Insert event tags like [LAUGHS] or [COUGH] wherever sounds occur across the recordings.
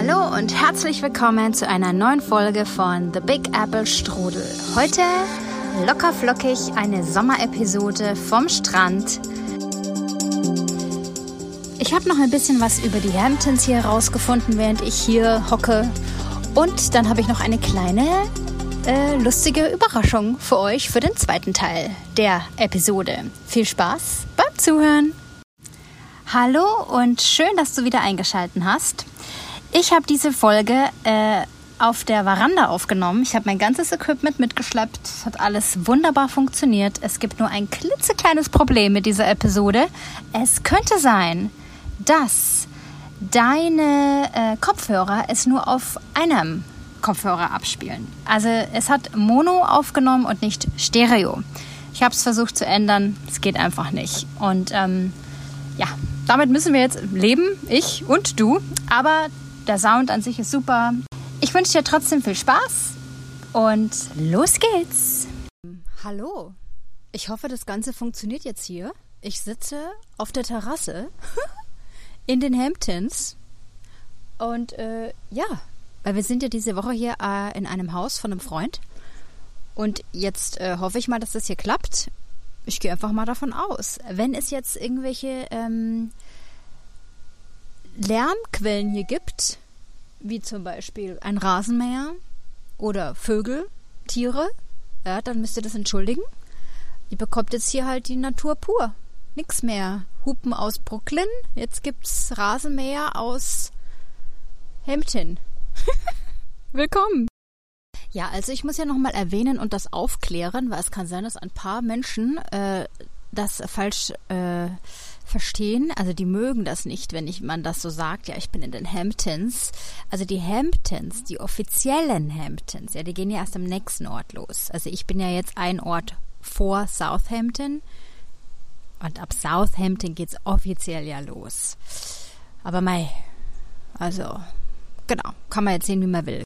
Hallo und herzlich willkommen zu einer neuen Folge von The Big Apple Strudel. Heute locker flockig eine Sommerepisode vom Strand. Ich habe noch ein bisschen was über die Hamptons hier rausgefunden, während ich hier hocke. Und dann habe ich noch eine kleine äh, lustige Überraschung für euch für den zweiten Teil der Episode. Viel Spaß beim Zuhören. Hallo und schön, dass du wieder eingeschaltet hast. Ich habe diese Folge äh, auf der Veranda aufgenommen. Ich habe mein ganzes Equipment mitgeschleppt. Es hat alles wunderbar funktioniert. Es gibt nur ein klitzekleines Problem mit dieser Episode. Es könnte sein, dass deine äh, Kopfhörer es nur auf einem Kopfhörer abspielen. Also es hat Mono aufgenommen und nicht Stereo. Ich habe es versucht zu ändern. Es geht einfach nicht. Und ähm, ja, damit müssen wir jetzt leben, ich und du. Aber der Sound an sich ist super. Ich wünsche dir trotzdem viel Spaß und los geht's. Hallo. Ich hoffe, das Ganze funktioniert jetzt hier. Ich sitze auf der Terrasse [LAUGHS] in den Hamptons und äh, ja, weil wir sind ja diese Woche hier äh, in einem Haus von einem Freund und jetzt äh, hoffe ich mal, dass das hier klappt. Ich gehe einfach mal davon aus. Wenn es jetzt irgendwelche ähm, Lärmquellen hier gibt, wie zum Beispiel ein Rasenmäher oder Vögel, Tiere, ja, dann müsst ihr das entschuldigen. Ihr bekommt jetzt hier halt die Natur pur. Nix mehr. Hupen aus Brooklyn. Jetzt gibt's Rasenmäher aus Hampton. [LAUGHS] Willkommen. Ja, also ich muss ja nochmal erwähnen und das aufklären, weil es kann sein, dass ein paar Menschen äh, das falsch äh, verstehen. Also die mögen das nicht, wenn ich man das so sagt. Ja, ich bin in den Hamptons. Also die Hamptons, die offiziellen Hamptons, ja, die gehen ja erst am nächsten Ort los. Also ich bin ja jetzt ein Ort vor Southampton. Und ab Southampton geht's offiziell ja los. Aber mei, also genau, kann man jetzt sehen, wie man will.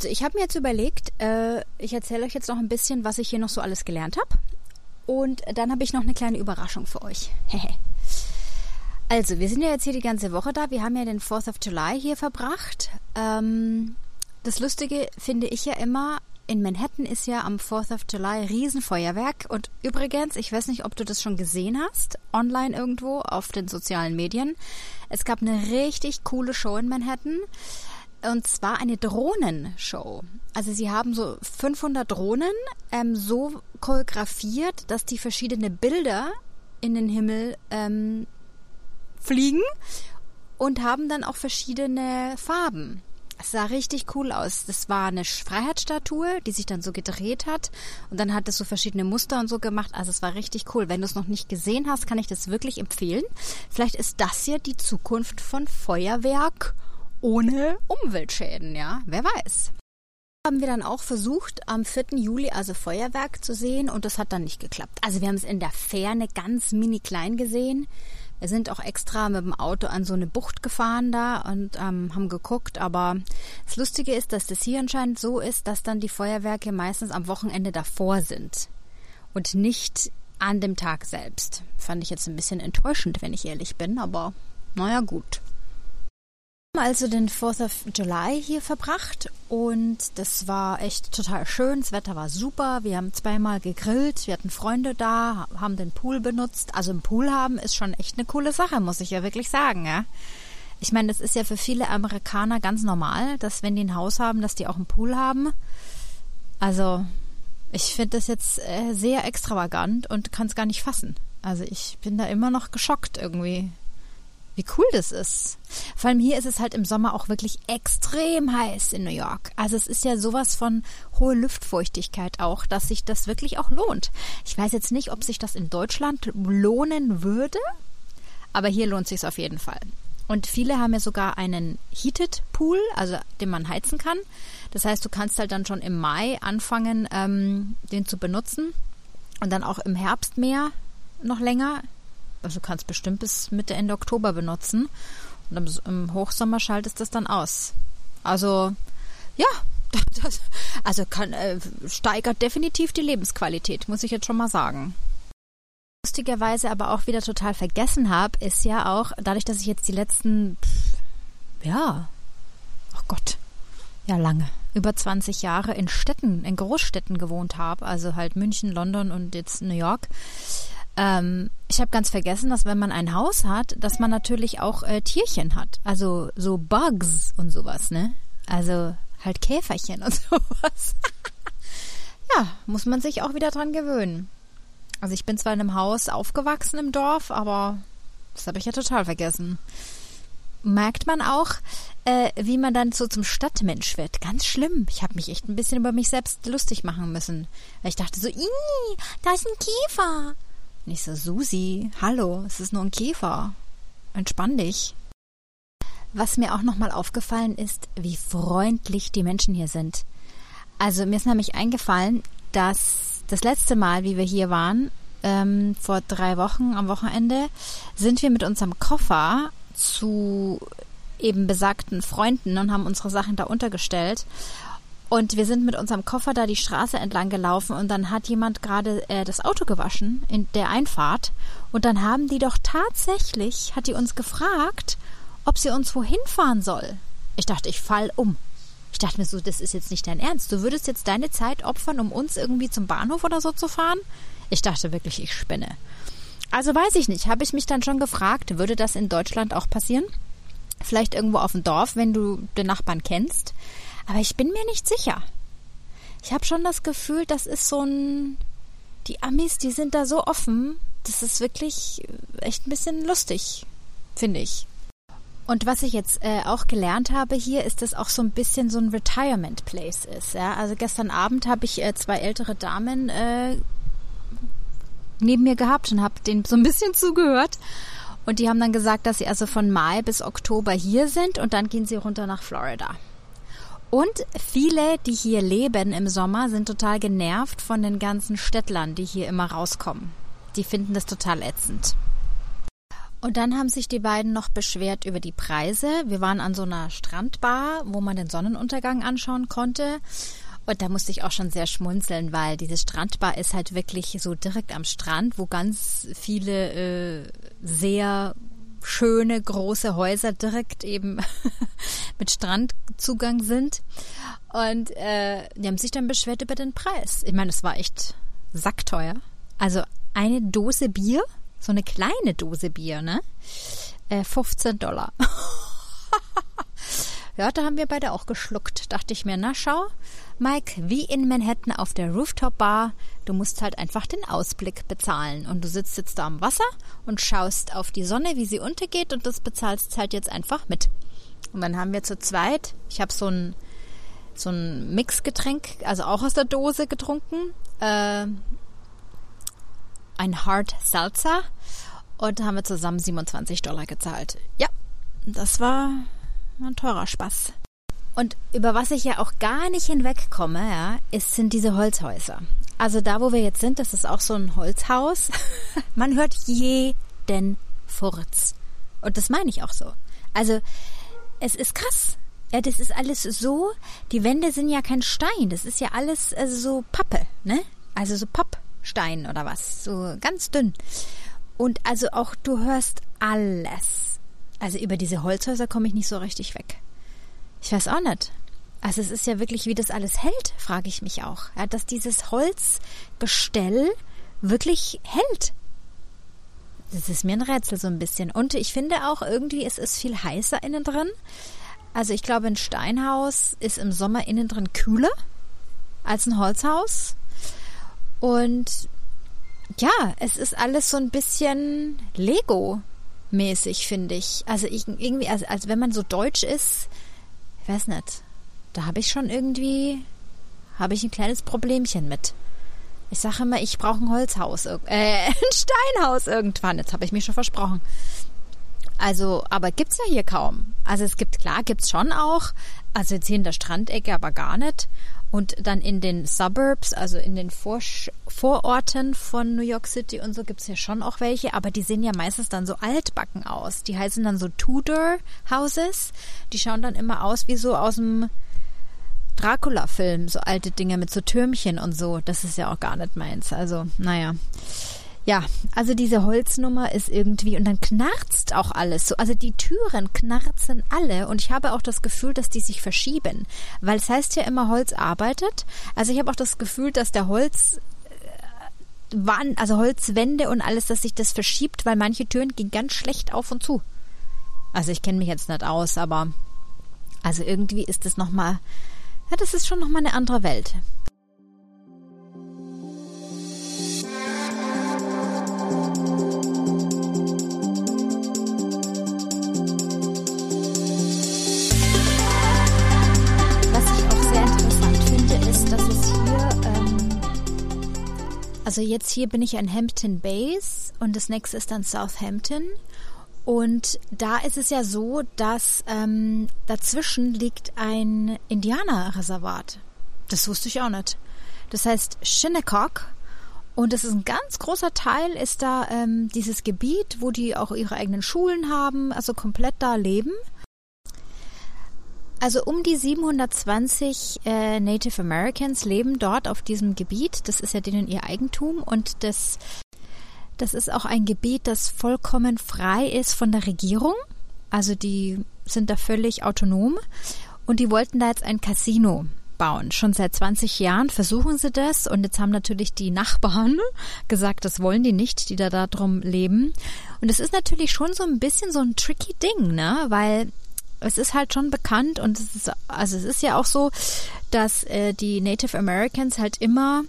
Also ich habe mir jetzt überlegt, äh, ich erzähle euch jetzt noch ein bisschen, was ich hier noch so alles gelernt habe. Und dann habe ich noch eine kleine Überraschung für euch. [LAUGHS] also, wir sind ja jetzt hier die ganze Woche da. Wir haben ja den 4th of July hier verbracht. Ähm, das Lustige finde ich ja immer, in Manhattan ist ja am 4th of July Riesenfeuerwerk. Und übrigens, ich weiß nicht, ob du das schon gesehen hast, online irgendwo auf den sozialen Medien. Es gab eine richtig coole Show in Manhattan. Und zwar eine Drohnenshow. Also sie haben so 500 Drohnen ähm, so choreografiert, dass die verschiedene Bilder in den Himmel ähm, fliegen und haben dann auch verschiedene Farben. Es sah richtig cool aus. Das war eine Freiheitsstatue, die sich dann so gedreht hat und dann hat es so verschiedene Muster und so gemacht. Also es war richtig cool. Wenn du es noch nicht gesehen hast, kann ich das wirklich empfehlen. Vielleicht ist das hier die Zukunft von Feuerwerk ohne Umweltschäden, ja, wer weiß. Haben wir dann auch versucht, am 4. Juli also Feuerwerk zu sehen und das hat dann nicht geklappt. Also wir haben es in der Ferne ganz mini klein gesehen. Wir sind auch extra mit dem Auto an so eine Bucht gefahren da und ähm, haben geguckt. Aber das Lustige ist, dass das hier anscheinend so ist, dass dann die Feuerwerke meistens am Wochenende davor sind und nicht an dem Tag selbst. Fand ich jetzt ein bisschen enttäuschend, wenn ich ehrlich bin, aber naja gut also den 4th of July hier verbracht und das war echt total schön. Das Wetter war super. Wir haben zweimal gegrillt. Wir hatten Freunde da, haben den Pool benutzt. Also ein Pool haben ist schon echt eine coole Sache, muss ich ja wirklich sagen, ja. Ich meine, das ist ja für viele Amerikaner ganz normal, dass wenn die ein Haus haben, dass die auch einen Pool haben. Also, ich finde das jetzt äh, sehr extravagant und kann es gar nicht fassen. Also, ich bin da immer noch geschockt irgendwie. Wie cool das ist. Vor allem hier ist es halt im Sommer auch wirklich extrem heiß in New York. Also es ist ja sowas von hohe Luftfeuchtigkeit auch, dass sich das wirklich auch lohnt. Ich weiß jetzt nicht, ob sich das in Deutschland lohnen würde, aber hier lohnt sich auf jeden Fall. Und viele haben ja sogar einen Heated Pool, also den man heizen kann. Das heißt, du kannst halt dann schon im Mai anfangen, ähm, den zu benutzen und dann auch im Herbst mehr noch länger also du kannst bestimmt bis Mitte, Ende Oktober benutzen. Und im Hochsommer schaltest das dann aus. Also, ja, [LAUGHS] das, also kann, äh, steigert definitiv die Lebensqualität, muss ich jetzt schon mal sagen. Lustigerweise aber auch wieder total vergessen habe, ist ja auch, dadurch, dass ich jetzt die letzten, ja, Gott, ja lange, über 20 Jahre in Städten, in Großstädten gewohnt habe, also halt München, London und jetzt New York. Ähm, ich habe ganz vergessen, dass wenn man ein Haus hat, dass man natürlich auch äh, Tierchen hat, also so Bugs und sowas, ne? Also halt Käferchen und [LAUGHS] sowas. ja, muss man sich auch wieder dran gewöhnen. Also ich bin zwar in einem Haus aufgewachsen im Dorf, aber das habe ich ja total vergessen. Merkt man auch, äh, wie man dann so zum Stadtmensch wird. Ganz schlimm. Ich habe mich echt ein bisschen über mich selbst lustig machen müssen. Weil ich dachte so, da ist ein Käfer. Und ich so, Susi, hallo, es ist nur ein Käfer. Entspann dich. Was mir auch nochmal aufgefallen ist, wie freundlich die Menschen hier sind. Also mir ist nämlich eingefallen, dass das letzte Mal, wie wir hier waren, ähm, vor drei Wochen am Wochenende, sind wir mit unserem Koffer zu eben besagten Freunden und haben unsere Sachen da untergestellt. Und wir sind mit unserem Koffer da die Straße entlang gelaufen und dann hat jemand gerade äh, das Auto gewaschen in der Einfahrt. Und dann haben die doch tatsächlich, hat die uns gefragt, ob sie uns wohin fahren soll. Ich dachte, ich fall um. Ich dachte mir so, das ist jetzt nicht dein Ernst. Du würdest jetzt deine Zeit opfern, um uns irgendwie zum Bahnhof oder so zu fahren? Ich dachte wirklich, ich spinne. Also weiß ich nicht, habe ich mich dann schon gefragt, würde das in Deutschland auch passieren? Vielleicht irgendwo auf dem Dorf, wenn du den Nachbarn kennst. Aber ich bin mir nicht sicher. Ich habe schon das Gefühl, das ist so ein. Die Amis, die sind da so offen. Das ist wirklich echt ein bisschen lustig, finde ich. Und was ich jetzt äh, auch gelernt habe hier, ist, dass auch so ein bisschen so ein Retirement Place ist. Ja? Also gestern Abend habe ich äh, zwei ältere Damen äh, neben mir gehabt und habe denen so ein bisschen [LAUGHS] zugehört. Und die haben dann gesagt, dass sie also von Mai bis Oktober hier sind und dann gehen sie runter nach Florida. Und viele, die hier leben im Sommer, sind total genervt von den ganzen Städtlern, die hier immer rauskommen. Die finden das total ätzend. Und dann haben sich die beiden noch beschwert über die Preise. Wir waren an so einer Strandbar, wo man den Sonnenuntergang anschauen konnte. Und da musste ich auch schon sehr schmunzeln, weil diese Strandbar ist halt wirklich so direkt am Strand, wo ganz viele äh, sehr schöne große Häuser direkt eben [LAUGHS] mit Strandzugang sind. Und äh, die haben sich dann beschwert über den Preis. Ich meine, es war echt sackteuer. Also eine Dose Bier, so eine kleine Dose Bier, ne? Äh, 15 Dollar. [LAUGHS] ja, da haben wir beide auch geschluckt. Dachte ich mir, na schau, Mike, wie in Manhattan auf der Rooftop Bar, du musst halt einfach den Ausblick bezahlen. Und du sitzt jetzt da am Wasser und schaust auf die Sonne, wie sie untergeht und das bezahlst halt jetzt einfach mit. Und dann haben wir zu zweit, ich habe so ein, so ein Mixgetränk, also auch aus der Dose getrunken, äh, ein Hard Salsa und haben wir zusammen 27 Dollar gezahlt. Ja, das war ein teurer Spaß. Und über was ich ja auch gar nicht hinwegkomme, ja, ist, sind diese Holzhäuser. Also da, wo wir jetzt sind, das ist auch so ein Holzhaus. [LAUGHS] Man hört jeden Furz. Und das meine ich auch so. Also, es ist krass. Ja, das ist alles so, die Wände sind ja kein Stein, das ist ja alles also so Pappe, ne? Also so Pappstein oder was, so ganz dünn. Und also auch du hörst alles. Also über diese Holzhäuser komme ich nicht so richtig weg. Ich weiß auch nicht. Also es ist ja wirklich, wie das alles hält, frage ich mich auch. Ja, dass dieses Holzgestell wirklich hält. Das ist mir ein Rätsel so ein bisschen. Und ich finde auch irgendwie, es ist viel heißer innen drin. Also ich glaube, ein Steinhaus ist im Sommer innen drin kühler als ein Holzhaus. Und ja, es ist alles so ein bisschen Lego-mäßig, finde ich. Also ich, irgendwie, als, als wenn man so deutsch ist, ich weiß nicht, da habe ich schon irgendwie, habe ich ein kleines Problemchen mit. Ich sage immer, ich brauche ein Holzhaus, äh, [LAUGHS] ein Steinhaus irgendwann. Jetzt habe ich mich schon versprochen. Also, aber gibt's ja hier kaum. Also es gibt, klar, gibt's schon auch. Also jetzt hier in der Strandecke aber gar nicht. Und dann in den Suburbs, also in den Vor Vororten von New York City und so gibt's ja schon auch welche, aber die sehen ja meistens dann so altbacken aus. Die heißen dann so Tudor Houses. Die schauen dann immer aus wie so aus dem Dracula-Film, so alte Dinge mit so Türmchen und so. Das ist ja auch gar nicht meins. Also, naja. Ja, also diese Holznummer ist irgendwie und dann knarzt auch alles so. Also die Türen knarzen alle und ich habe auch das Gefühl, dass die sich verschieben, weil es heißt ja immer Holz arbeitet. Also ich habe auch das Gefühl, dass der Holz äh, Wand, also Holzwände und alles, dass sich das verschiebt, weil manche Türen gehen ganz schlecht auf und zu. Also ich kenne mich jetzt nicht aus, aber also irgendwie ist das nochmal, ja, das ist schon nochmal eine andere Welt. Also jetzt hier bin ich in Hampton Bays und das nächste ist dann Southampton. Und da ist es ja so, dass ähm, dazwischen liegt ein Indianerreservat. Das wusste ich auch nicht. Das heißt Shinnecock. Und das ist ein ganz großer Teil, ist da ähm, dieses Gebiet, wo die auch ihre eigenen Schulen haben, also komplett da leben. Also um die 720 äh, Native Americans leben dort auf diesem Gebiet. Das ist ja denen ihr Eigentum und das, das ist auch ein Gebiet, das vollkommen frei ist von der Regierung. Also die sind da völlig autonom und die wollten da jetzt ein Casino bauen. Schon seit 20 Jahren versuchen sie das und jetzt haben natürlich die Nachbarn [LAUGHS] gesagt, das wollen die nicht, die da darum leben. Und es ist natürlich schon so ein bisschen so ein tricky Ding, ne? Weil es ist halt schon bekannt und es ist, also es ist ja auch so, dass äh, die Native Americans halt immer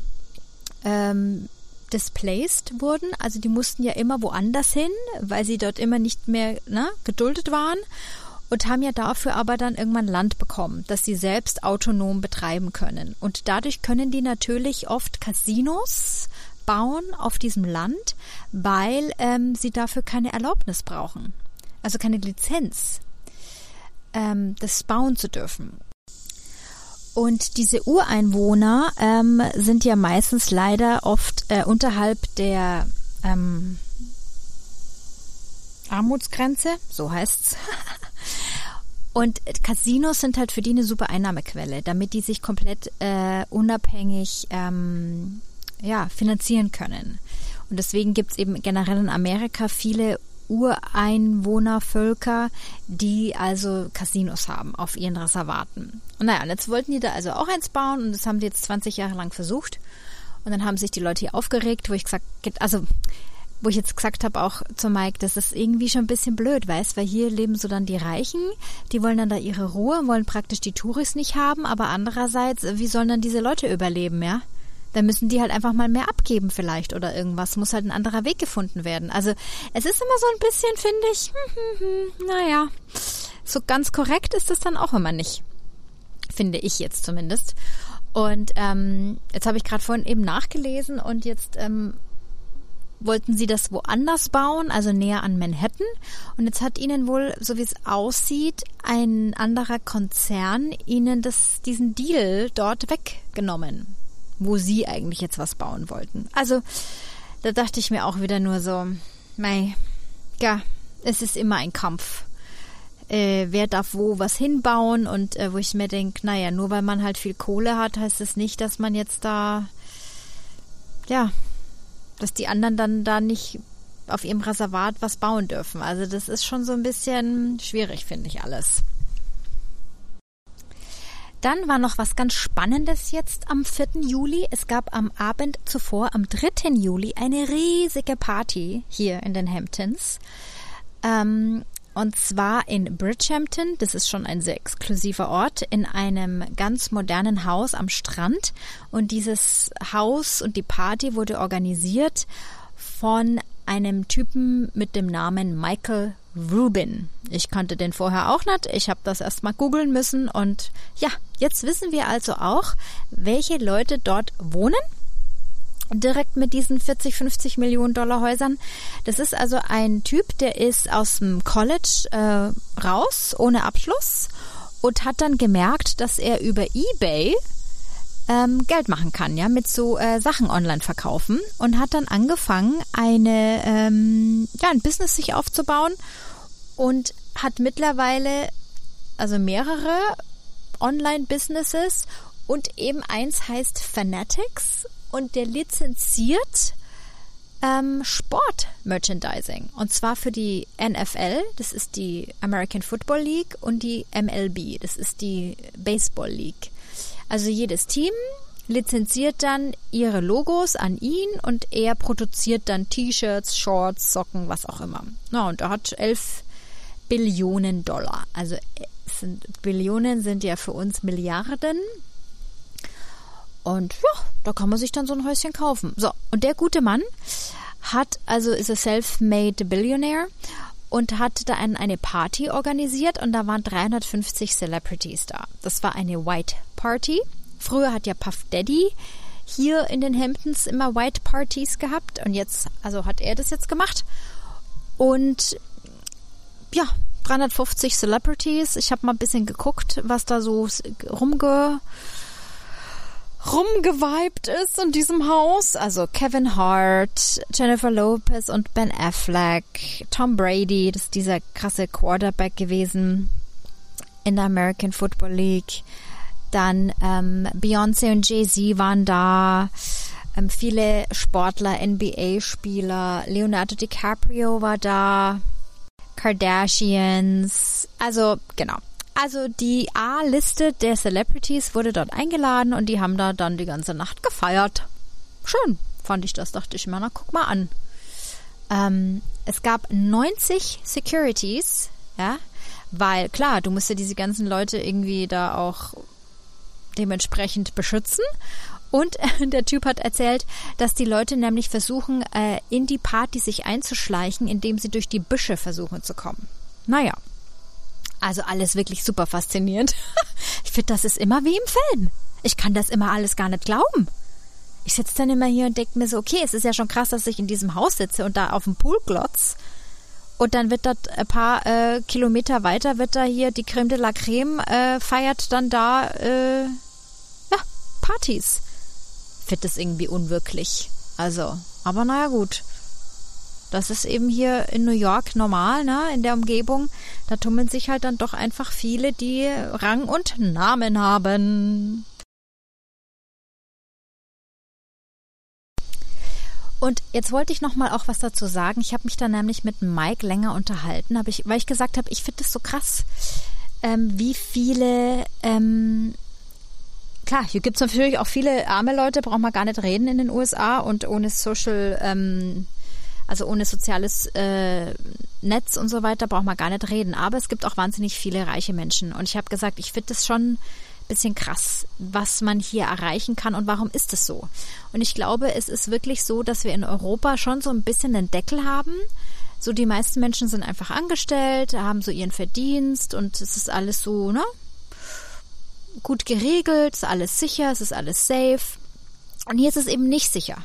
ähm, displaced wurden. Also die mussten ja immer woanders hin, weil sie dort immer nicht mehr ne, geduldet waren und haben ja dafür aber dann irgendwann Land bekommen, das sie selbst autonom betreiben können. Und dadurch können die natürlich oft Casinos bauen auf diesem Land, weil ähm, sie dafür keine Erlaubnis brauchen. Also keine Lizenz ähm, das bauen zu dürfen. Und diese Ureinwohner ähm, sind ja meistens leider oft äh, unterhalb der ähm, Armutsgrenze, so heißt's. [LAUGHS] Und Casinos sind halt für die eine super Einnahmequelle, damit die sich komplett äh, unabhängig ähm, ja, finanzieren können. Und deswegen gibt's eben generell in Amerika viele Ureinwohnervölker, die also Casinos haben auf ihren Reservaten. Und naja, und jetzt wollten die da also auch eins bauen und das haben die jetzt 20 Jahre lang versucht. Und dann haben sich die Leute hier aufgeregt, wo ich gesagt, also wo ich jetzt gesagt habe auch zu Mike, das ist irgendwie schon ein bisschen blöd, weißt, weil hier leben so dann die Reichen, die wollen dann da ihre Ruhe, wollen praktisch die Touris nicht haben, aber andererseits, wie sollen dann diese Leute überleben, ja? Dann müssen die halt einfach mal mehr abgeben vielleicht oder irgendwas. Muss halt ein anderer Weg gefunden werden. Also es ist immer so ein bisschen, finde ich, hm, hm, hm, naja, so ganz korrekt ist es dann auch immer nicht. Finde ich jetzt zumindest. Und ähm, jetzt habe ich gerade vorhin eben nachgelesen und jetzt ähm, wollten sie das woanders bauen, also näher an Manhattan. Und jetzt hat ihnen wohl, so wie es aussieht, ein anderer Konzern ihnen das, diesen Deal dort weggenommen wo sie eigentlich jetzt was bauen wollten. Also da dachte ich mir auch wieder nur so, mei, ja, es ist immer ein Kampf. Äh, wer darf wo was hinbauen und äh, wo ich mir denke, naja, nur weil man halt viel Kohle hat, heißt es das nicht, dass man jetzt da, ja, dass die anderen dann da nicht auf ihrem Reservat was bauen dürfen. Also das ist schon so ein bisschen schwierig, finde ich alles. Dann war noch was ganz Spannendes jetzt am 4. Juli. Es gab am Abend zuvor, am 3. Juli, eine riesige Party hier in den Hamptons. Ähm, und zwar in Bridgehampton, das ist schon ein sehr exklusiver Ort, in einem ganz modernen Haus am Strand. Und dieses Haus und die Party wurde organisiert von einem Typen mit dem Namen Michael Rubin. Ich kannte den vorher auch nicht. Ich habe das erst mal googeln müssen und ja, jetzt wissen wir also auch, welche Leute dort wohnen. Direkt mit diesen 40, 50 Millionen Dollar Häusern. Das ist also ein Typ, der ist aus dem College äh, raus, ohne Abschluss und hat dann gemerkt, dass er über eBay ähm, Geld machen kann, ja, mit so äh, Sachen online verkaufen und hat dann angefangen, eine, ähm, ja, ein Business sich aufzubauen und hat mittlerweile also mehrere Online-Businesses und eben eins heißt Fanatics und der lizenziert ähm, Sport-Merchandising. Und zwar für die NFL, das ist die American Football League, und die MLB, das ist die Baseball League. Also jedes Team lizenziert dann ihre Logos an ihn und er produziert dann T-Shirts, Shorts, Socken, was auch immer. Na, und er hat 11 Billionen Dollar. Also sind, Billionen sind ja für uns Milliarden. Und ja, da kann man sich dann so ein Häuschen kaufen. So, und der gute Mann hat, also ist er self-made Billionaire und hat da ein, eine Party organisiert und da waren 350 Celebrities da. Das war eine White Party. Früher hat ja Puff Daddy hier in den Hamptons immer White Parties gehabt und jetzt, also hat er das jetzt gemacht. Und ja, 350 Celebrities. Ich habe mal ein bisschen geguckt, was da so rumge rumgeweibt ist in diesem Haus. Also Kevin Hart, Jennifer Lopez und Ben Affleck, Tom Brady, das ist dieser krasse Quarterback gewesen in der American Football League. Dann ähm, Beyoncé und Jay-Z waren da. Ähm, viele Sportler, NBA-Spieler. Leonardo DiCaprio war da. Kardashians. Also, genau. Also die A-Liste der Celebrities wurde dort eingeladen und die haben da dann die ganze Nacht gefeiert. Schön, fand ich das, dachte ich mir, na guck mal an. Ähm, es gab 90 Securities, ja, weil klar, du musst ja diese ganzen Leute irgendwie da auch dementsprechend beschützen. Und [LAUGHS] der Typ hat erzählt, dass die Leute nämlich versuchen, äh, in die Party sich einzuschleichen, indem sie durch die Büsche versuchen zu kommen. Naja. Also alles wirklich super faszinierend. [LAUGHS] Ich finde, das ist immer wie im Film. Ich kann das immer alles gar nicht glauben. Ich sitze dann immer hier und denke mir so, okay, es ist ja schon krass, dass ich in diesem Haus sitze und da auf dem Pool glotz. Und dann wird das ein paar äh, Kilometer weiter, wird da hier die Creme de la Creme, äh, feiert dann da äh, Partys. Finde das irgendwie unwirklich. Also, aber naja, gut. Das ist eben hier in New York normal, ne? In der Umgebung. Da tummeln sich halt dann doch einfach viele, die Rang und Namen haben. Und jetzt wollte ich noch mal auch was dazu sagen. Ich habe mich da nämlich mit Mike länger unterhalten, hab ich, weil ich gesagt habe, ich finde das so krass, ähm, wie viele ähm, klar, hier gibt es natürlich auch viele arme Leute, braucht man gar nicht reden in den USA und ohne Social, ähm, also ohne soziales äh, Netz und so weiter braucht man gar nicht reden. Aber es gibt auch wahnsinnig viele reiche Menschen. Und ich habe gesagt, ich finde das schon ein bisschen krass, was man hier erreichen kann und warum ist es so. Und ich glaube, es ist wirklich so, dass wir in Europa schon so ein bisschen den Deckel haben. So die meisten Menschen sind einfach angestellt, haben so ihren Verdienst und es ist alles so, ne? gut geregelt, ist alles sicher, es ist alles safe. Und hier ist es eben nicht sicher.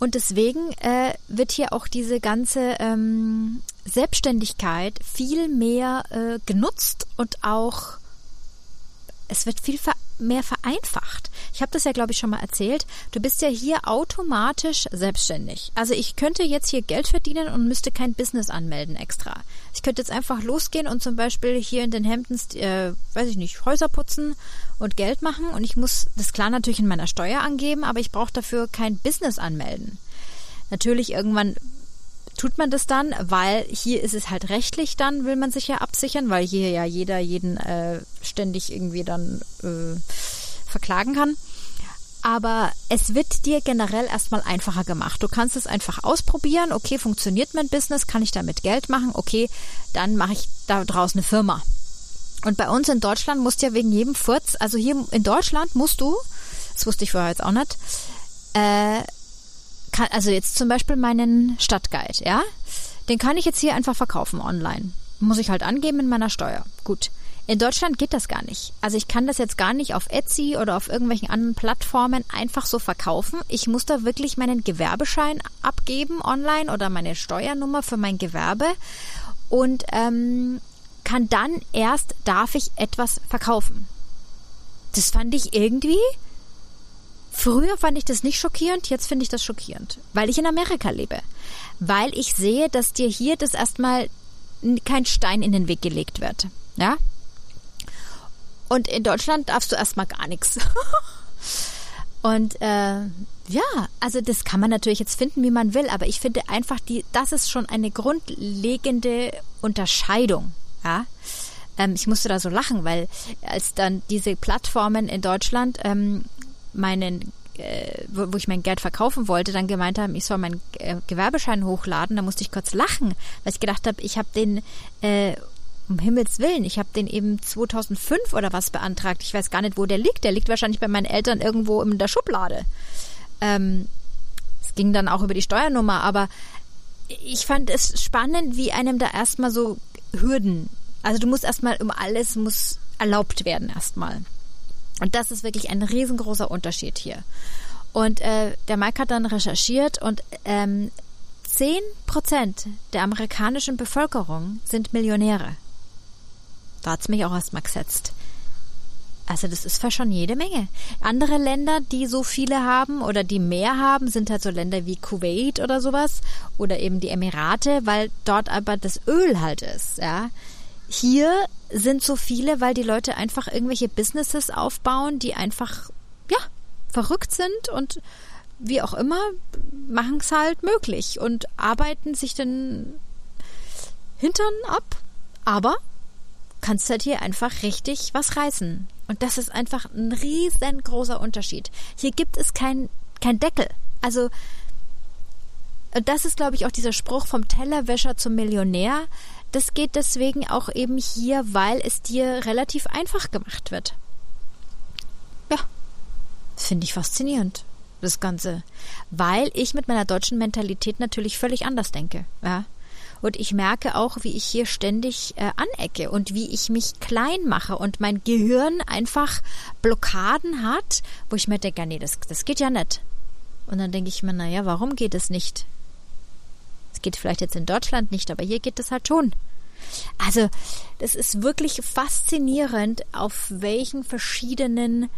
Und deswegen äh, wird hier auch diese ganze ähm, Selbstständigkeit viel mehr äh, genutzt und auch es wird viel ver mehr vereinfacht. Ich habe das ja, glaube ich, schon mal erzählt. Du bist ja hier automatisch selbstständig. Also ich könnte jetzt hier Geld verdienen und müsste kein Business anmelden extra. Ich könnte jetzt einfach losgehen und zum Beispiel hier in den Hamptons, äh, weiß ich nicht, Häuser putzen und Geld machen. Und ich muss das klar natürlich in meiner Steuer angeben, aber ich brauche dafür kein Business anmelden. Natürlich irgendwann tut man das dann, weil hier ist es halt rechtlich dann, will man sich ja absichern, weil hier ja jeder jeden äh, ständig irgendwie dann äh, verklagen kann. Aber es wird dir generell erstmal einfacher gemacht. Du kannst es einfach ausprobieren. Okay, funktioniert mein Business? Kann ich damit Geld machen? Okay, dann mache ich da draußen eine Firma. Und bei uns in Deutschland musst du ja wegen jedem Furz, also hier in Deutschland musst du, das wusste ich vorher jetzt auch nicht, äh, kann, also jetzt zum Beispiel meinen Stadtguide, ja, den kann ich jetzt hier einfach verkaufen online. Muss ich halt angeben in meiner Steuer. Gut. In Deutschland geht das gar nicht. Also ich kann das jetzt gar nicht auf Etsy oder auf irgendwelchen anderen Plattformen einfach so verkaufen. Ich muss da wirklich meinen Gewerbeschein abgeben online oder meine Steuernummer für mein Gewerbe und ähm, kann dann erst darf ich etwas verkaufen. Das fand ich irgendwie Früher fand ich das nicht schockierend, jetzt finde ich das schockierend, weil ich in Amerika lebe. Weil ich sehe, dass dir hier das erstmal kein Stein in den Weg gelegt wird. Ja? Und in Deutschland darfst du erstmal gar nichts. [LAUGHS] Und äh, ja, also das kann man natürlich jetzt finden, wie man will, aber ich finde einfach, die, das ist schon eine grundlegende Unterscheidung. Ja, ähm, ich musste da so lachen, weil als dann diese Plattformen in Deutschland ähm, meinen äh, wo, ich mein Geld verkaufen wollte, dann gemeint haben, ich soll meinen äh, Gewerbeschein hochladen, da musste ich kurz lachen, weil ich gedacht habe, ich habe den äh, um Himmels Willen, ich habe den eben 2005 oder was beantragt. Ich weiß gar nicht, wo der liegt. Der liegt wahrscheinlich bei meinen Eltern irgendwo in der Schublade. Ähm, es ging dann auch über die Steuernummer, aber ich fand es spannend, wie einem da erstmal so Hürden. Also du musst erstmal um alles muss erlaubt werden erstmal. Und das ist wirklich ein riesengroßer Unterschied hier. Und äh, der Mike hat dann recherchiert und ähm, 10 Prozent der amerikanischen Bevölkerung sind Millionäre. Da hat's mich auch erstmal gesetzt. Also das ist fast schon jede Menge. Andere Länder, die so viele haben oder die mehr haben, sind halt so Länder wie Kuwait oder sowas oder eben die Emirate, weil dort aber das Öl halt ist, ja. Hier sind so viele, weil die Leute einfach irgendwelche Businesses aufbauen, die einfach, ja, verrückt sind und wie auch immer, machen es halt möglich und arbeiten sich den Hintern ab, aber kannst halt hier einfach richtig was reißen. Und das ist einfach ein riesengroßer Unterschied. Hier gibt es kein, kein Deckel. Also, das ist, glaube ich, auch dieser Spruch vom Tellerwäscher zum Millionär. Das geht deswegen auch eben hier, weil es dir relativ einfach gemacht wird. Ja, finde ich faszinierend, das Ganze. Weil ich mit meiner deutschen Mentalität natürlich völlig anders denke. Ja. Und ich merke auch, wie ich hier ständig äh, anecke und wie ich mich klein mache und mein Gehirn einfach Blockaden hat, wo ich mir denke, nee, das, das geht ja nicht. Und dann denke ich mir, naja, warum geht es nicht? Es geht vielleicht jetzt in Deutschland nicht, aber hier geht es halt schon. Also, das ist wirklich faszinierend, auf welchen verschiedenen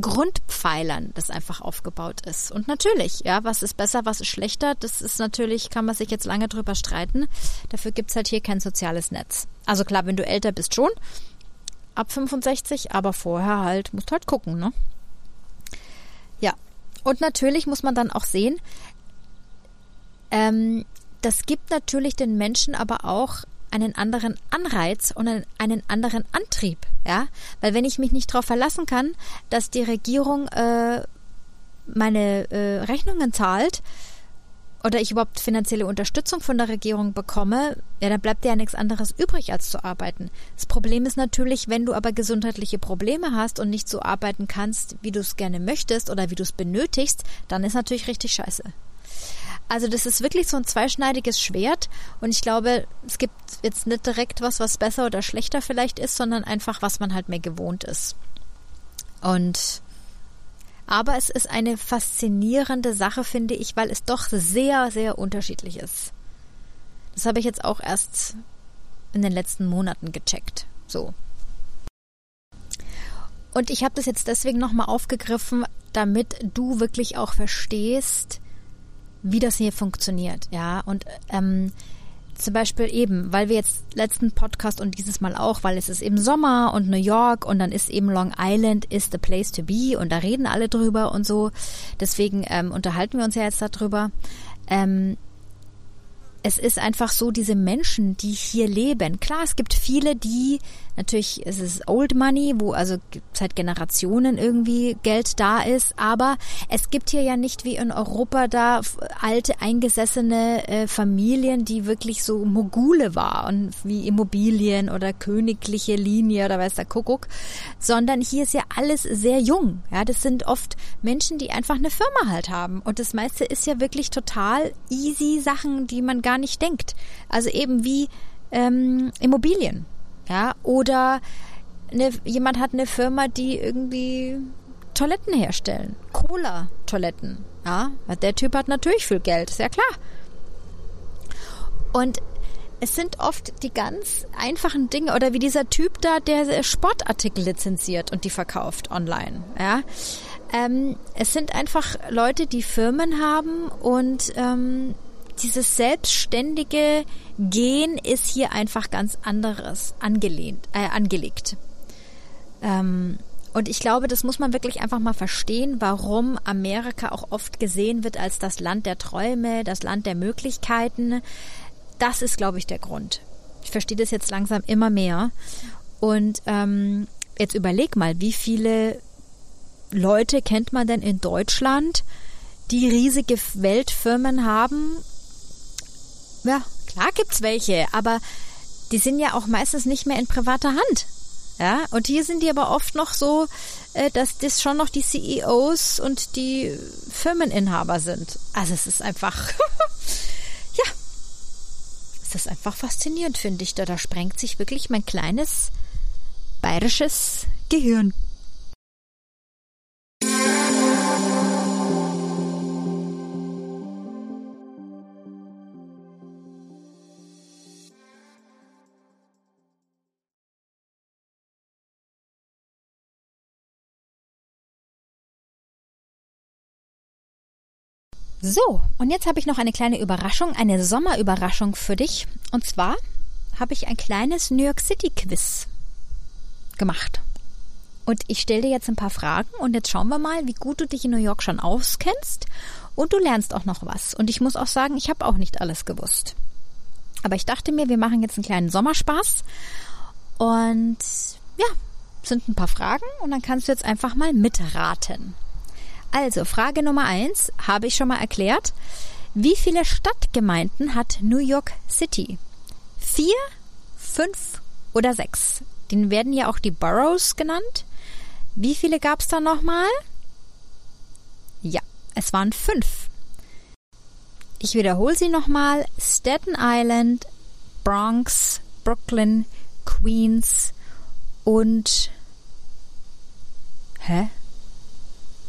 Grundpfeilern das einfach aufgebaut ist. Und natürlich, ja, was ist besser, was ist schlechter, das ist natürlich, kann man sich jetzt lange drüber streiten. Dafür gibt's halt hier kein soziales Netz. Also klar, wenn du älter bist schon, ab 65, aber vorher halt, musst halt gucken, ne? Ja. Und natürlich muss man dann auch sehen, ähm, das gibt natürlich den Menschen aber auch einen anderen Anreiz und einen anderen Antrieb, ja, weil wenn ich mich nicht darauf verlassen kann, dass die Regierung äh, meine äh, Rechnungen zahlt oder ich überhaupt finanzielle Unterstützung von der Regierung bekomme, ja, dann bleibt dir ja nichts anderes übrig, als zu arbeiten. Das Problem ist natürlich, wenn du aber gesundheitliche Probleme hast und nicht so arbeiten kannst, wie du es gerne möchtest oder wie du es benötigst, dann ist natürlich richtig scheiße. Also das ist wirklich so ein zweischneidiges Schwert und ich glaube, es gibt jetzt nicht direkt was, was besser oder schlechter vielleicht ist, sondern einfach, was man halt mehr gewohnt ist. Und aber es ist eine faszinierende Sache, finde ich, weil es doch sehr, sehr unterschiedlich ist. Das habe ich jetzt auch erst in den letzten Monaten gecheckt. So. Und ich habe das jetzt deswegen nochmal aufgegriffen, damit du wirklich auch verstehst, wie das hier funktioniert, ja. Und ähm, zum Beispiel eben, weil wir jetzt letzten Podcast und dieses Mal auch, weil es ist eben Sommer und New York und dann ist eben Long Island is the place to be und da reden alle drüber und so. Deswegen ähm, unterhalten wir uns ja jetzt darüber. Ähm, es ist einfach so, diese Menschen, die hier leben. Klar, es gibt viele, die natürlich, es ist Old Money, wo also seit Generationen irgendwie Geld da ist, aber es gibt hier ja nicht wie in Europa da alte eingesessene äh, Familien, die wirklich so Mogule waren, wie Immobilien oder königliche Linie oder weiß der Kuckuck, sondern hier ist ja alles sehr jung. Ja, das sind oft Menschen, die einfach eine Firma halt haben und das meiste ist ja wirklich total easy Sachen, die man gar gar nicht denkt. Also eben wie ähm, Immobilien. Ja, oder eine, jemand hat eine Firma, die irgendwie Toiletten herstellen. Cola-Toiletten. Ja, der Typ hat natürlich viel Geld, ist ja klar. Und es sind oft die ganz einfachen Dinge oder wie dieser Typ da, der Sportartikel lizenziert und die verkauft online. Ja, ähm, es sind einfach Leute, die Firmen haben und ähm, dieses selbstständige Gehen ist hier einfach ganz anderes angelehnt, äh, angelegt. Ähm, Und ich glaube, das muss man wirklich einfach mal verstehen, warum Amerika auch oft gesehen wird als das Land der Träume, das Land der Möglichkeiten. Das ist, glaube ich, der Grund. Ich verstehe das jetzt langsam immer mehr. Und ähm, jetzt überleg mal, wie viele Leute kennt man denn in Deutschland, die riesige Weltfirmen haben? Ja, klar gibt's welche, aber die sind ja auch meistens nicht mehr in privater Hand. Ja, und hier sind die aber oft noch so, äh, dass das schon noch die CEOs und die Firmeninhaber sind. Also es ist einfach, [LAUGHS] ja, es ist einfach faszinierend, finde ich. Da, da sprengt sich wirklich mein kleines bayerisches Gehirn. So, und jetzt habe ich noch eine kleine Überraschung, eine Sommerüberraschung für dich. Und zwar habe ich ein kleines New York City Quiz gemacht. Und ich stelle dir jetzt ein paar Fragen und jetzt schauen wir mal, wie gut du dich in New York schon auskennst und du lernst auch noch was. Und ich muss auch sagen, ich habe auch nicht alles gewusst. Aber ich dachte mir, wir machen jetzt einen kleinen Sommerspaß und ja, sind ein paar Fragen und dann kannst du jetzt einfach mal mitraten. Also, Frage Nummer eins habe ich schon mal erklärt. Wie viele Stadtgemeinden hat New York City? Vier, fünf oder sechs? Den werden ja auch die Boroughs genannt. Wie viele gab es da nochmal? Ja, es waren fünf. Ich wiederhole sie nochmal. Staten Island, Bronx, Brooklyn, Queens und... Hä?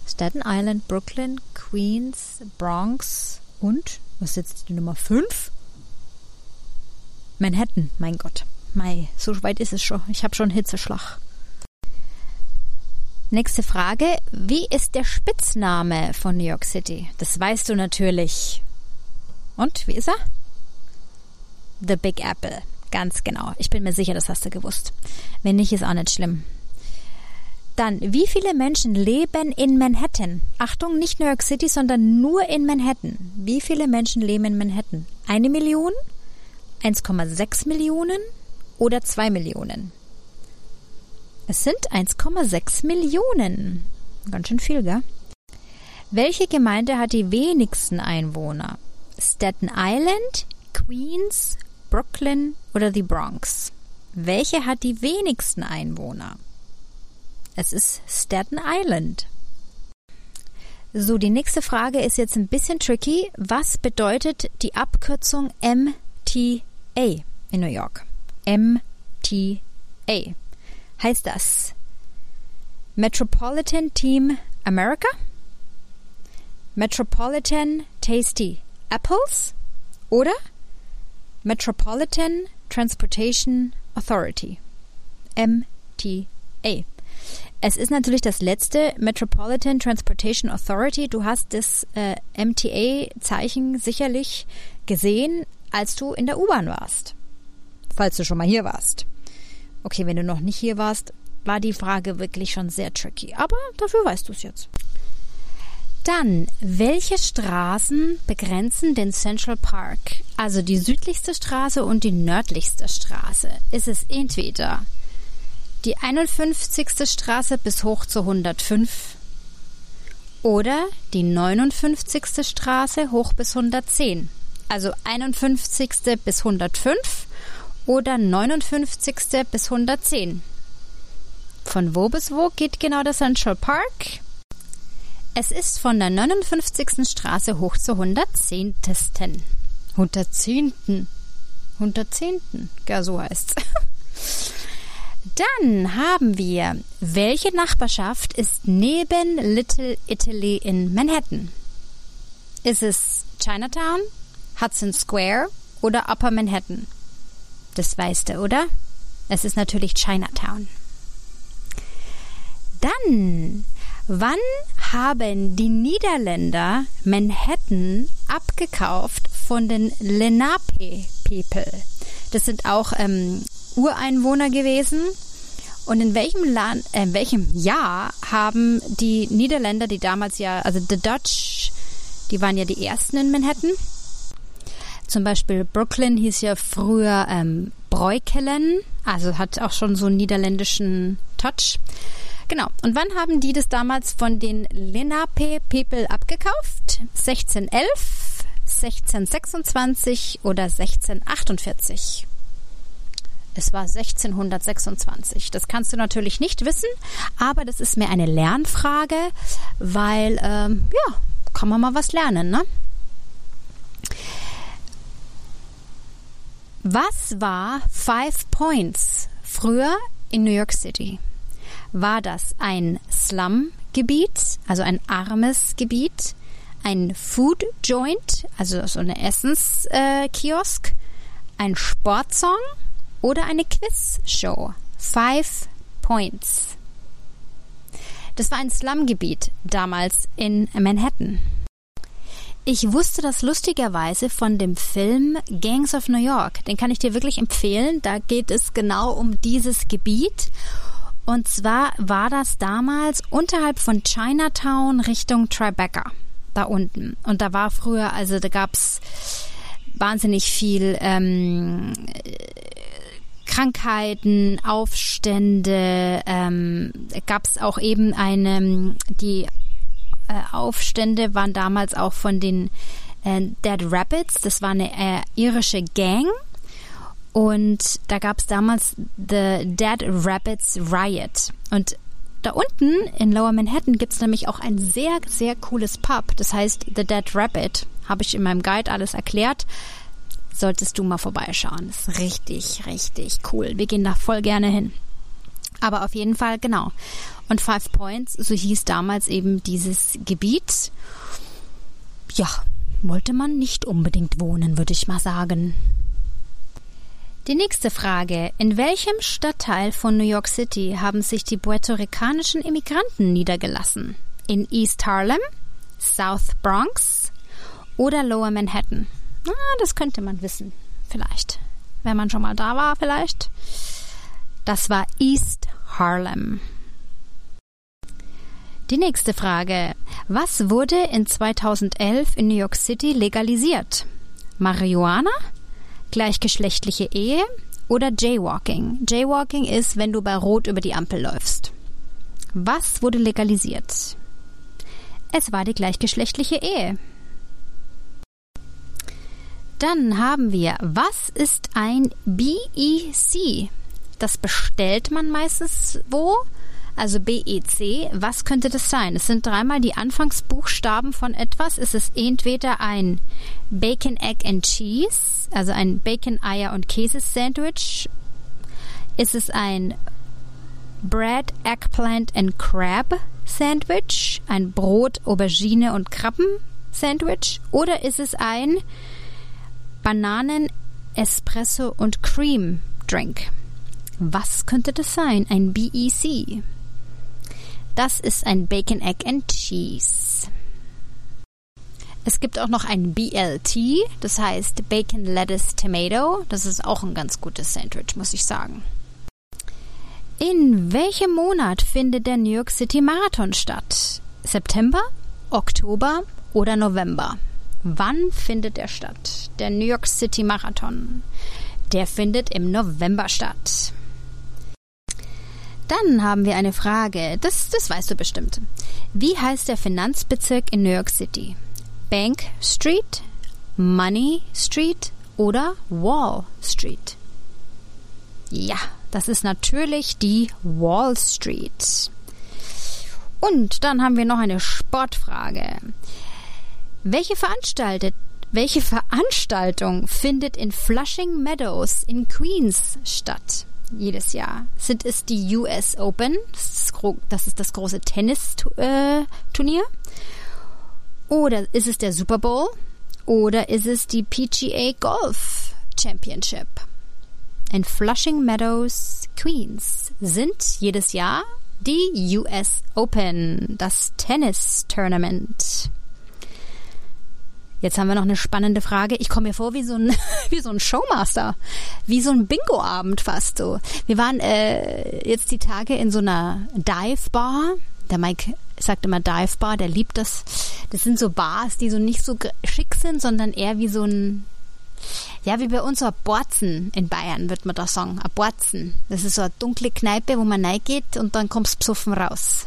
Staten Island, Brooklyn, Queens, Bronx und, was ist jetzt die Nummer 5? Manhattan, mein Gott. Mei, so weit ist es schon. Ich habe schon Hitzeschlag. Nächste Frage. Wie ist der Spitzname von New York City? Das weißt du natürlich. Und, wie ist er? The Big Apple. Ganz genau. Ich bin mir sicher, das hast du gewusst. Wenn nicht, ist auch nicht schlimm. Dann, wie viele Menschen leben in Manhattan? Achtung, nicht New York City, sondern nur in Manhattan. Wie viele Menschen leben in Manhattan? Eine Million? 1,6 Millionen? Oder zwei Millionen? Es sind 1,6 Millionen. Ganz schön viel, gell? Welche Gemeinde hat die wenigsten Einwohner? Staten Island, Queens, Brooklyn oder die Bronx? Welche hat die wenigsten Einwohner? Es ist Staten Island. So, die nächste Frage ist jetzt ein bisschen tricky. Was bedeutet die Abkürzung MTA in New York? MTA. Heißt das Metropolitan Team America? Metropolitan Tasty Apples? Oder Metropolitan Transportation Authority? MTA. Es ist natürlich das letzte Metropolitan Transportation Authority. Du hast das äh, MTA-Zeichen sicherlich gesehen, als du in der U-Bahn warst. Falls du schon mal hier warst. Okay, wenn du noch nicht hier warst, war die Frage wirklich schon sehr tricky. Aber dafür weißt du es jetzt. Dann, welche Straßen begrenzen den Central Park? Also die südlichste Straße und die nördlichste Straße. Ist es entweder die 51. Straße bis hoch zu 105 oder die 59. Straße hoch bis 110. Also 51. bis 105 oder 59. bis 110. Von wo bis wo geht genau der Central Park? Es ist von der 59. Straße hoch zur 110. 110. 110. Ja, so heißt's. [LAUGHS] Dann haben wir, welche Nachbarschaft ist neben Little Italy in Manhattan? Ist es Chinatown, Hudson Square oder Upper Manhattan? Das weißt du, oder? Es ist natürlich Chinatown. Dann, wann haben die Niederländer Manhattan abgekauft von den Lenape People? Das sind auch ähm, Ureinwohner gewesen Und in welchem Land, äh, in welchem Jahr haben die Niederländer, die damals ja, also the Dutch, die waren ja die ersten in Manhattan. Zum Beispiel Brooklyn hieß ja früher ähm, Breukelen, also hat auch schon so einen niederländischen Touch. Genau. Und wann haben die das damals von den Lenape People abgekauft? 1611, 1626 oder 1648? Es war 1626. Das kannst du natürlich nicht wissen, aber das ist mir eine Lernfrage, weil, ähm, ja, kann man mal was lernen, ne? Was war Five Points früher in New York City? War das ein Slum-Gebiet, also ein armes Gebiet, ein Food Joint, also so eine Essenskiosk, äh, ein Sportsong oder eine Quizshow. Five Points. Das war ein Slumgebiet damals in Manhattan. Ich wusste das lustigerweise von dem Film Gangs of New York. Den kann ich dir wirklich empfehlen. Da geht es genau um dieses Gebiet. Und zwar war das damals unterhalb von Chinatown Richtung Tribeca. Da unten. Und da war früher, also da gab's wahnsinnig viel ähm, Krankheiten, Aufstände, ähm, gab es auch eben eine, die äh, Aufstände waren damals auch von den äh, Dead Rapids, das war eine äh, irische Gang. Und da gab es damals The Dead Rapids Riot. Und da unten in Lower Manhattan gibt es nämlich auch ein sehr, sehr cooles Pub, das heißt The Dead Rapid, habe ich in meinem Guide alles erklärt solltest du mal vorbeischauen. Das ist richtig, richtig cool. Wir gehen da voll gerne hin. Aber auf jeden Fall, genau. Und Five Points, so hieß damals eben dieses Gebiet. Ja, wollte man nicht unbedingt wohnen, würde ich mal sagen. Die nächste Frage. In welchem Stadtteil von New York City haben sich die puerto-ricanischen Immigranten niedergelassen? In East Harlem, South Bronx oder Lower Manhattan? Na, das könnte man wissen. Vielleicht. Wenn man schon mal da war, vielleicht. Das war East Harlem. Die nächste Frage. Was wurde in 2011 in New York City legalisiert? Marihuana? Gleichgeschlechtliche Ehe? Oder Jaywalking? Jaywalking ist, wenn du bei Rot über die Ampel läufst. Was wurde legalisiert? Es war die gleichgeschlechtliche Ehe. Dann haben wir, was ist ein BEC? Das bestellt man meistens wo? Also BEC, was könnte das sein? Es sind dreimal die Anfangsbuchstaben von etwas. Es ist entweder ein Bacon, Egg and Cheese, also ein Bacon, Eier und Käse Sandwich. Ist es ein Bread, Eggplant and Crab Sandwich, ein Brot, Aubergine und Krabben Sandwich? Oder ist es ein Bananen, Espresso und Cream Drink. Was könnte das sein? Ein BEC. Das ist ein Bacon, Egg and Cheese. Es gibt auch noch ein BLT, das heißt Bacon, Lettuce, Tomato. Das ist auch ein ganz gutes Sandwich, muss ich sagen. In welchem Monat findet der New York City Marathon statt? September, Oktober oder November? Wann findet er statt? Der New York City Marathon. Der findet im November statt. Dann haben wir eine Frage, das, das weißt du bestimmt. Wie heißt der Finanzbezirk in New York City? Bank Street, Money Street oder Wall Street? Ja, das ist natürlich die Wall Street. Und dann haben wir noch eine Sportfrage. Welche veranstaltet welche Veranstaltung findet in Flushing Meadows in Queens statt? Jedes Jahr. Sind es die US Open? Das ist das, große Tennisturnier. Oder ist es der Super Bowl? Oder ist es die PGA Golf Championship? In Flushing Meadows, Queens sind jedes Jahr die US Open, das Tennis Tournament. Jetzt haben wir noch eine spannende Frage. Ich komme mir vor wie so ein, [LAUGHS] wie so ein Showmaster. Wie so ein Bingo-Abend fast so. Wir waren äh, jetzt die Tage in so einer Dive-Bar. Der Mike sagt immer Dive-Bar, der liebt das. Das sind so Bars, die so nicht so schick sind, sondern eher wie so ein ja, wie bei uns so ein Borzen in Bayern, wird man da sagen. Ein Borzen. Das ist so eine dunkle Kneipe, wo man reingeht und dann kommst besoffen raus.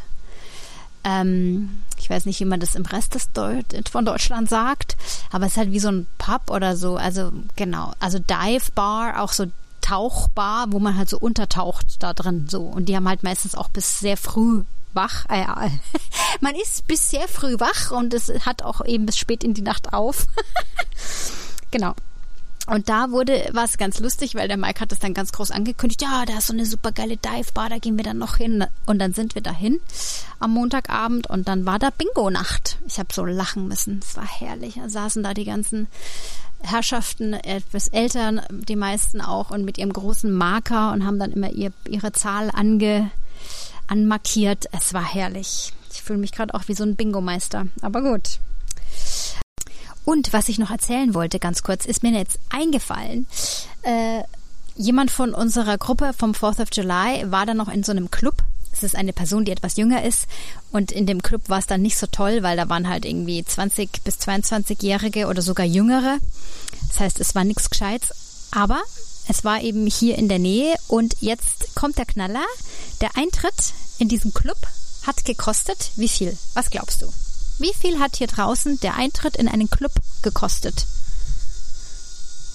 Ähm, ich weiß nicht, wie man das im Rest des Deut von Deutschland sagt, aber es ist halt wie so ein Pub oder so. Also genau, also Dive Bar, auch so Tauchbar, wo man halt so untertaucht da drin so. Und die haben halt meistens auch bis sehr früh wach. Äh, [LAUGHS] man ist bis sehr früh wach und es hat auch eben bis spät in die Nacht auf. [LAUGHS] genau. Und da wurde, war es ganz lustig, weil der Mike hat das dann ganz groß angekündigt, ja, da ist so eine super geile Dive-Bar, da gehen wir dann noch hin. Und dann sind wir dahin am Montagabend und dann war da Bingo-Nacht. Ich habe so lachen müssen, es war herrlich. Da saßen da die ganzen Herrschaften, etwas Eltern, die meisten auch, und mit ihrem großen Marker und haben dann immer ihr, ihre Zahl ange, anmarkiert. Es war herrlich. Ich fühle mich gerade auch wie so ein Bingo-Meister. Aber gut. Und was ich noch erzählen wollte, ganz kurz, ist mir jetzt eingefallen. Äh, jemand von unserer Gruppe vom 4th of July war da noch in so einem Club. Es ist eine Person, die etwas jünger ist. Und in dem Club war es dann nicht so toll, weil da waren halt irgendwie 20 bis 22-Jährige oder sogar Jüngere. Das heißt, es war nichts Gescheites. Aber es war eben hier in der Nähe. Und jetzt kommt der Knaller. Der Eintritt in diesen Club hat gekostet wie viel? Was glaubst du? Wie viel hat hier draußen der Eintritt in einen Club gekostet?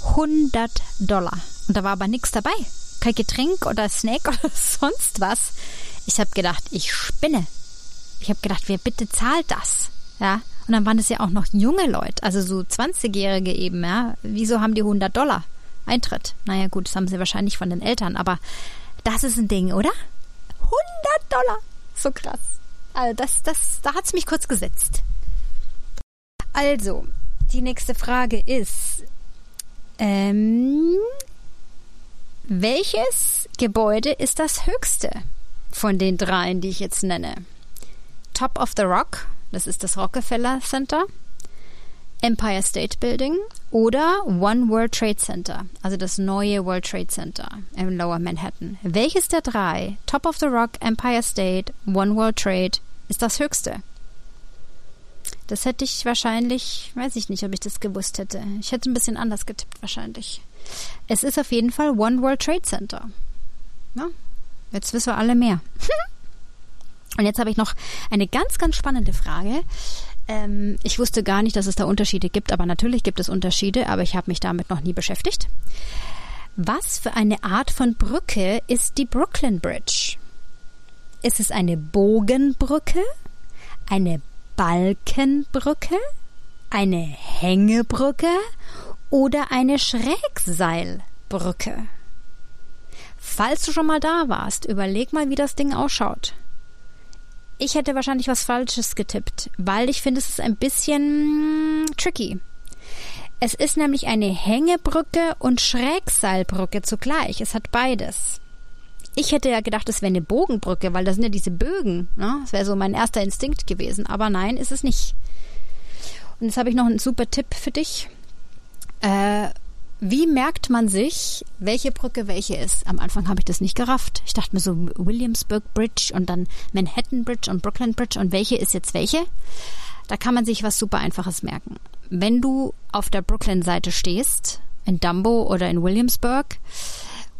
100 Dollar. Und da war aber nichts dabei. Kein Getränk oder Snack [LAUGHS] oder sonst was. Ich habe gedacht, ich spinne. Ich habe gedacht, wer bitte zahlt das? Ja. Und dann waren es ja auch noch junge Leute, also so 20-Jährige eben, ja. Wieso haben die 100 Dollar Eintritt? Naja, gut, das haben sie wahrscheinlich von den Eltern, aber das ist ein Ding, oder? 100 Dollar. So krass. Also das, das, da hat's mich kurz gesetzt. Also, die nächste Frage ist, ähm, welches Gebäude ist das höchste von den dreien, die ich jetzt nenne? Top of the Rock, das ist das Rockefeller Center, Empire State Building oder One World Trade Center, also das neue World Trade Center im Lower Manhattan. Welches der drei, Top of the Rock, Empire State, One World Trade, ist das höchste? Das hätte ich wahrscheinlich, weiß ich nicht, ob ich das gewusst hätte. Ich hätte ein bisschen anders getippt wahrscheinlich. Es ist auf jeden Fall One World Trade Center. Ja, jetzt wissen wir alle mehr. [LAUGHS] Und jetzt habe ich noch eine ganz, ganz spannende Frage. Ähm, ich wusste gar nicht, dass es da Unterschiede gibt, aber natürlich gibt es Unterschiede, aber ich habe mich damit noch nie beschäftigt. Was für eine Art von Brücke ist die Brooklyn Bridge? Ist es eine Bogenbrücke, eine Balkenbrücke, eine Hängebrücke oder eine Schrägseilbrücke? Falls du schon mal da warst, überleg mal, wie das Ding ausschaut. Ich hätte wahrscheinlich was Falsches getippt, weil ich finde, es ist ein bisschen tricky. Es ist nämlich eine Hängebrücke und Schrägseilbrücke zugleich. Es hat beides. Ich hätte ja gedacht, es wäre eine Bogenbrücke, weil da sind ja diese Bögen. Ne? Das wäre so mein erster Instinkt gewesen. Aber nein, ist es nicht. Und jetzt habe ich noch einen super Tipp für dich. Äh, wie merkt man sich, welche Brücke welche ist? Am Anfang habe ich das nicht gerafft. Ich dachte mir so Williamsburg Bridge und dann Manhattan Bridge und Brooklyn Bridge und welche ist jetzt welche? Da kann man sich was super Einfaches merken. Wenn du auf der Brooklyn-Seite stehst, in Dumbo oder in Williamsburg,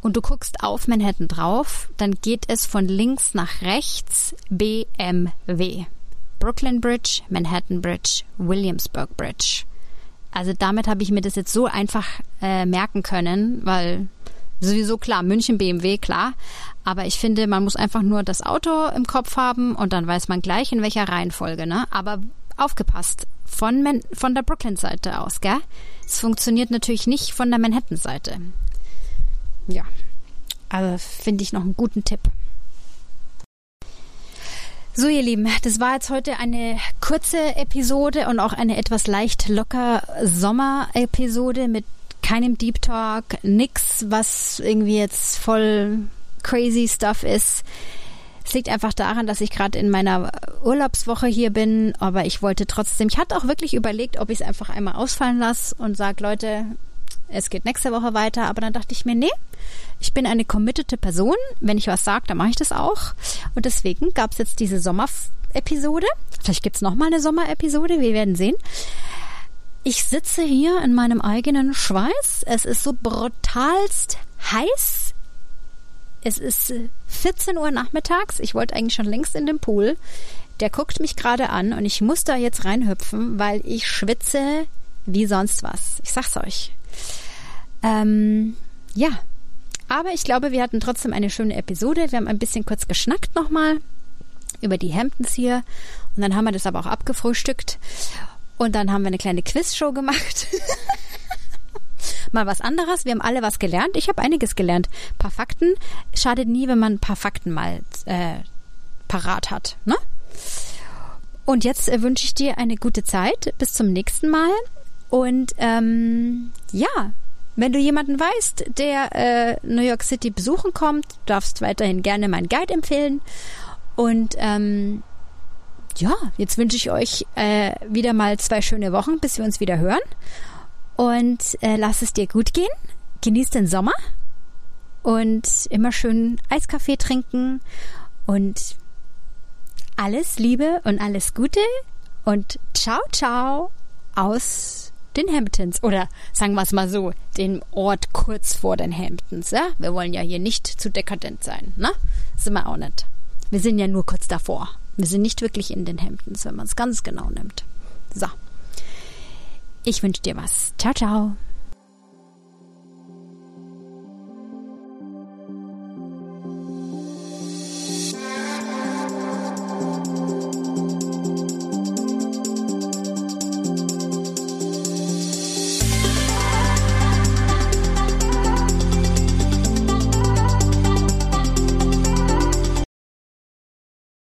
und du guckst auf Manhattan drauf, dann geht es von links nach rechts BMW. Brooklyn Bridge, Manhattan Bridge, Williamsburg Bridge. Also damit habe ich mir das jetzt so einfach äh, merken können, weil sowieso klar, München BMW, klar. Aber ich finde, man muss einfach nur das Auto im Kopf haben und dann weiß man gleich, in welcher Reihenfolge, ne? Aber aufgepasst, von, Man von der Brooklyn-Seite aus, gell? Es funktioniert natürlich nicht von der Manhattan-Seite. Ja, also finde ich noch einen guten Tipp. So, ihr Lieben, das war jetzt heute eine kurze Episode und auch eine etwas leicht locker Sommer-Episode mit keinem Deep Talk, nix, was irgendwie jetzt voll crazy Stuff ist. Es liegt einfach daran, dass ich gerade in meiner Urlaubswoche hier bin, aber ich wollte trotzdem, ich hatte auch wirklich überlegt, ob ich es einfach einmal ausfallen lasse und sage, Leute, es geht nächste Woche weiter, aber dann dachte ich mir, nee, ich bin eine committete Person. Wenn ich was sage, dann mache ich das auch. Und deswegen gab es jetzt diese Sommerepisode. Vielleicht gibt es nochmal eine Sommerepisode, wir werden sehen. Ich sitze hier in meinem eigenen Schweiß. Es ist so brutalst heiß. Es ist 14 Uhr nachmittags. Ich wollte eigentlich schon längst in den Pool. Der guckt mich gerade an und ich muss da jetzt reinhüpfen, weil ich schwitze wie sonst was. Ich sag's euch. Ähm, ja, aber ich glaube, wir hatten trotzdem eine schöne Episode. Wir haben ein bisschen kurz geschnackt nochmal über die Hamptons hier. Und dann haben wir das aber auch abgefrühstückt. Und dann haben wir eine kleine Quizshow gemacht. [LAUGHS] mal was anderes. Wir haben alle was gelernt. Ich habe einiges gelernt. Ein paar Fakten. Schadet nie, wenn man ein paar Fakten mal äh, parat hat. Ne? Und jetzt äh, wünsche ich dir eine gute Zeit. Bis zum nächsten Mal. Und ähm, ja, wenn du jemanden weißt, der äh, New York City besuchen kommt, darfst weiterhin gerne meinen Guide empfehlen. Und ähm, ja, jetzt wünsche ich euch äh, wieder mal zwei schöne Wochen, bis wir uns wieder hören. Und äh, lass es dir gut gehen. Genieß den Sommer und immer schön Eiskaffee trinken und alles Liebe und alles Gute und ciao, ciao aus den Hamptons oder sagen wir es mal so, den Ort kurz vor den Hamptons. Ja? Wir wollen ja hier nicht zu dekadent sein, ne? Sind wir auch nicht. Wir sind ja nur kurz davor. Wir sind nicht wirklich in den Hamptons, wenn man es ganz genau nimmt. So. Ich wünsche dir was. Ciao, ciao.